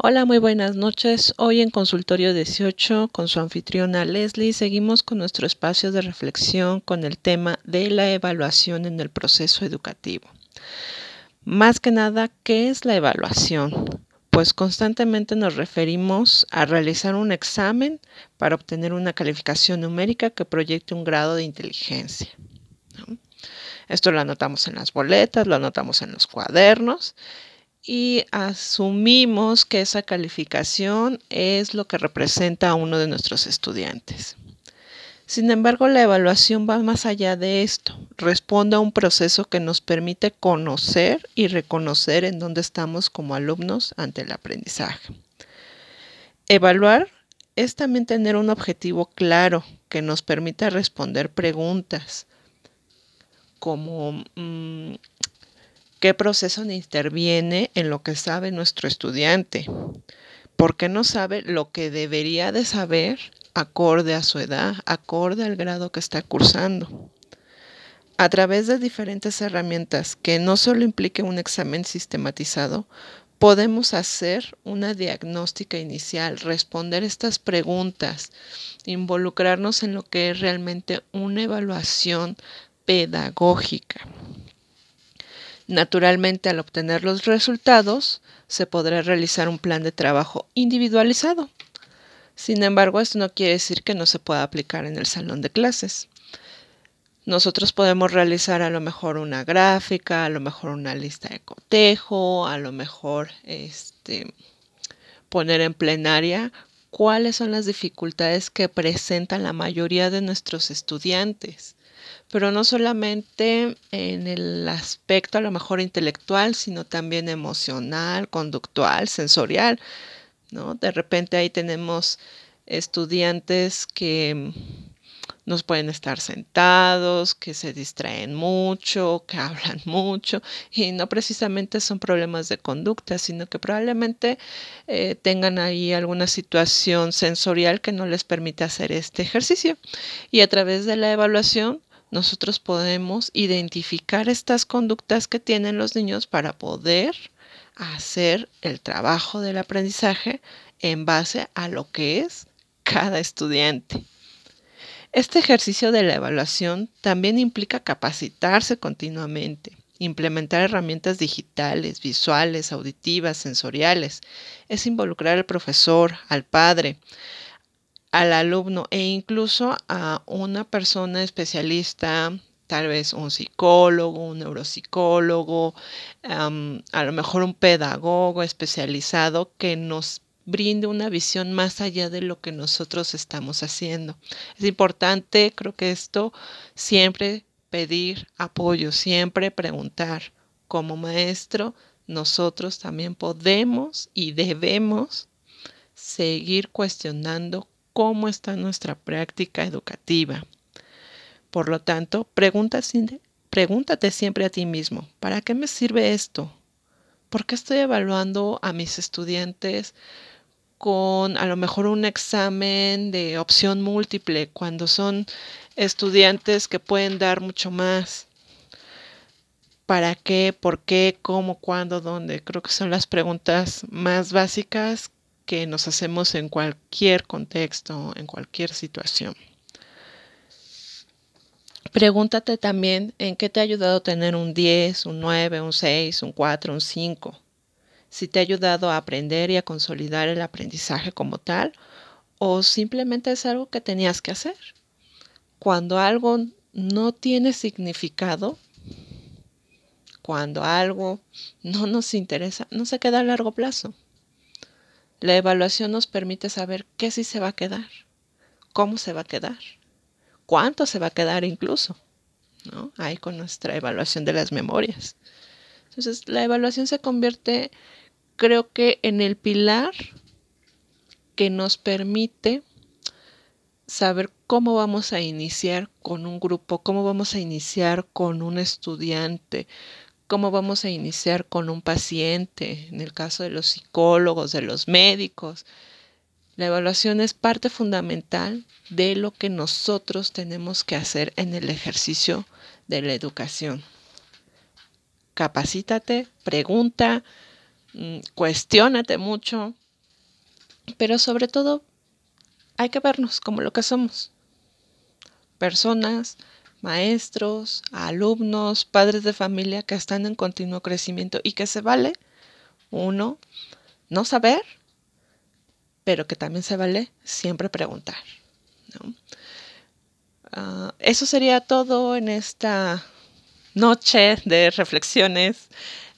Hola, muy buenas noches. Hoy en Consultorio 18 con su anfitriona Leslie seguimos con nuestro espacio de reflexión con el tema de la evaluación en el proceso educativo. Más que nada, ¿qué es la evaluación? Pues constantemente nos referimos a realizar un examen para obtener una calificación numérica que proyecte un grado de inteligencia. Esto lo anotamos en las boletas, lo anotamos en los cuadernos y asumimos que esa calificación es lo que representa a uno de nuestros estudiantes. Sin embargo, la evaluación va más allá de esto. Responde a un proceso que nos permite conocer y reconocer en dónde estamos como alumnos ante el aprendizaje. Evaluar es también tener un objetivo claro que nos permita responder preguntas como mm, qué proceso interviene en lo que sabe nuestro estudiante, por qué no sabe lo que debería de saber acorde a su edad, acorde al grado que está cursando. A través de diferentes herramientas que no solo implique un examen sistematizado, podemos hacer una diagnóstica inicial, responder estas preguntas, involucrarnos en lo que es realmente una evaluación pedagógica. Naturalmente, al obtener los resultados, se podrá realizar un plan de trabajo individualizado. Sin embargo, esto no quiere decir que no se pueda aplicar en el salón de clases. Nosotros podemos realizar a lo mejor una gráfica, a lo mejor una lista de cotejo, a lo mejor este, poner en plenaria cuáles son las dificultades que presentan la mayoría de nuestros estudiantes pero no solamente en el aspecto a lo mejor intelectual, sino también emocional, conductual, sensorial, ¿no? De repente ahí tenemos estudiantes que nos pueden estar sentados, que se distraen mucho, que hablan mucho, y no precisamente son problemas de conducta, sino que probablemente eh, tengan ahí alguna situación sensorial que no les permite hacer este ejercicio. Y a través de la evaluación nosotros podemos identificar estas conductas que tienen los niños para poder hacer el trabajo del aprendizaje en base a lo que es cada estudiante. Este ejercicio de la evaluación también implica capacitarse continuamente, implementar herramientas digitales, visuales, auditivas, sensoriales. Es involucrar al profesor, al padre, al alumno e incluso a una persona especialista, tal vez un psicólogo, un neuropsicólogo, a lo mejor un pedagogo especializado que nos brinde una visión más allá de lo que nosotros estamos haciendo. Es importante, creo que esto, siempre pedir apoyo, siempre preguntar. Como maestro, nosotros también podemos y debemos seguir cuestionando cómo está nuestra práctica educativa. Por lo tanto, pregúntate siempre a ti mismo, ¿para qué me sirve esto? ¿Por qué estoy evaluando a mis estudiantes con a lo mejor un examen de opción múltiple cuando son estudiantes que pueden dar mucho más? ¿Para qué? ¿Por qué? ¿Cómo? ¿Cuándo? ¿Dónde? Creo que son las preguntas más básicas que nos hacemos en cualquier contexto, en cualquier situación. Pregúntate también en qué te ha ayudado tener un 10, un 9, un 6, un 4, un 5. Si te ha ayudado a aprender y a consolidar el aprendizaje como tal o simplemente es algo que tenías que hacer. Cuando algo no tiene significado, cuando algo no nos interesa, no se queda a largo plazo. La evaluación nos permite saber qué sí se va a quedar, cómo se va a quedar, cuánto se va a quedar incluso, ¿no? Ahí con nuestra evaluación de las memorias. Entonces, la evaluación se convierte, creo que, en el pilar que nos permite saber cómo vamos a iniciar con un grupo, cómo vamos a iniciar con un estudiante, cómo vamos a iniciar con un paciente, en el caso de los psicólogos, de los médicos. La evaluación es parte fundamental de lo que nosotros tenemos que hacer en el ejercicio de la educación. Capacítate, pregunta, mm, cuestiónate mucho, Pero sobre todo, hay que vernos como lo que somos. Personas, maestros, alumnos, padres de familia que están en continuo crecimiento y que se vale, uno, no saber, pero que también se vale siempre preguntar. Ah, eso sería todo en esta noche de reflexiones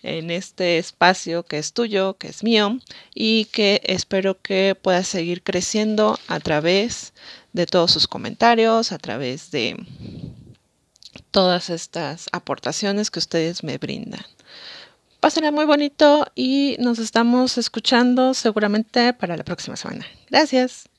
en este espacio que es tuyo, que es mío y que espero que pueda seguir creciendo a través de todos sus comentarios, a través de todas estas aportaciones que ustedes me brindan. Pásenla muy bonito y nos estamos escuchando seguramente para la próxima semana. Gracias.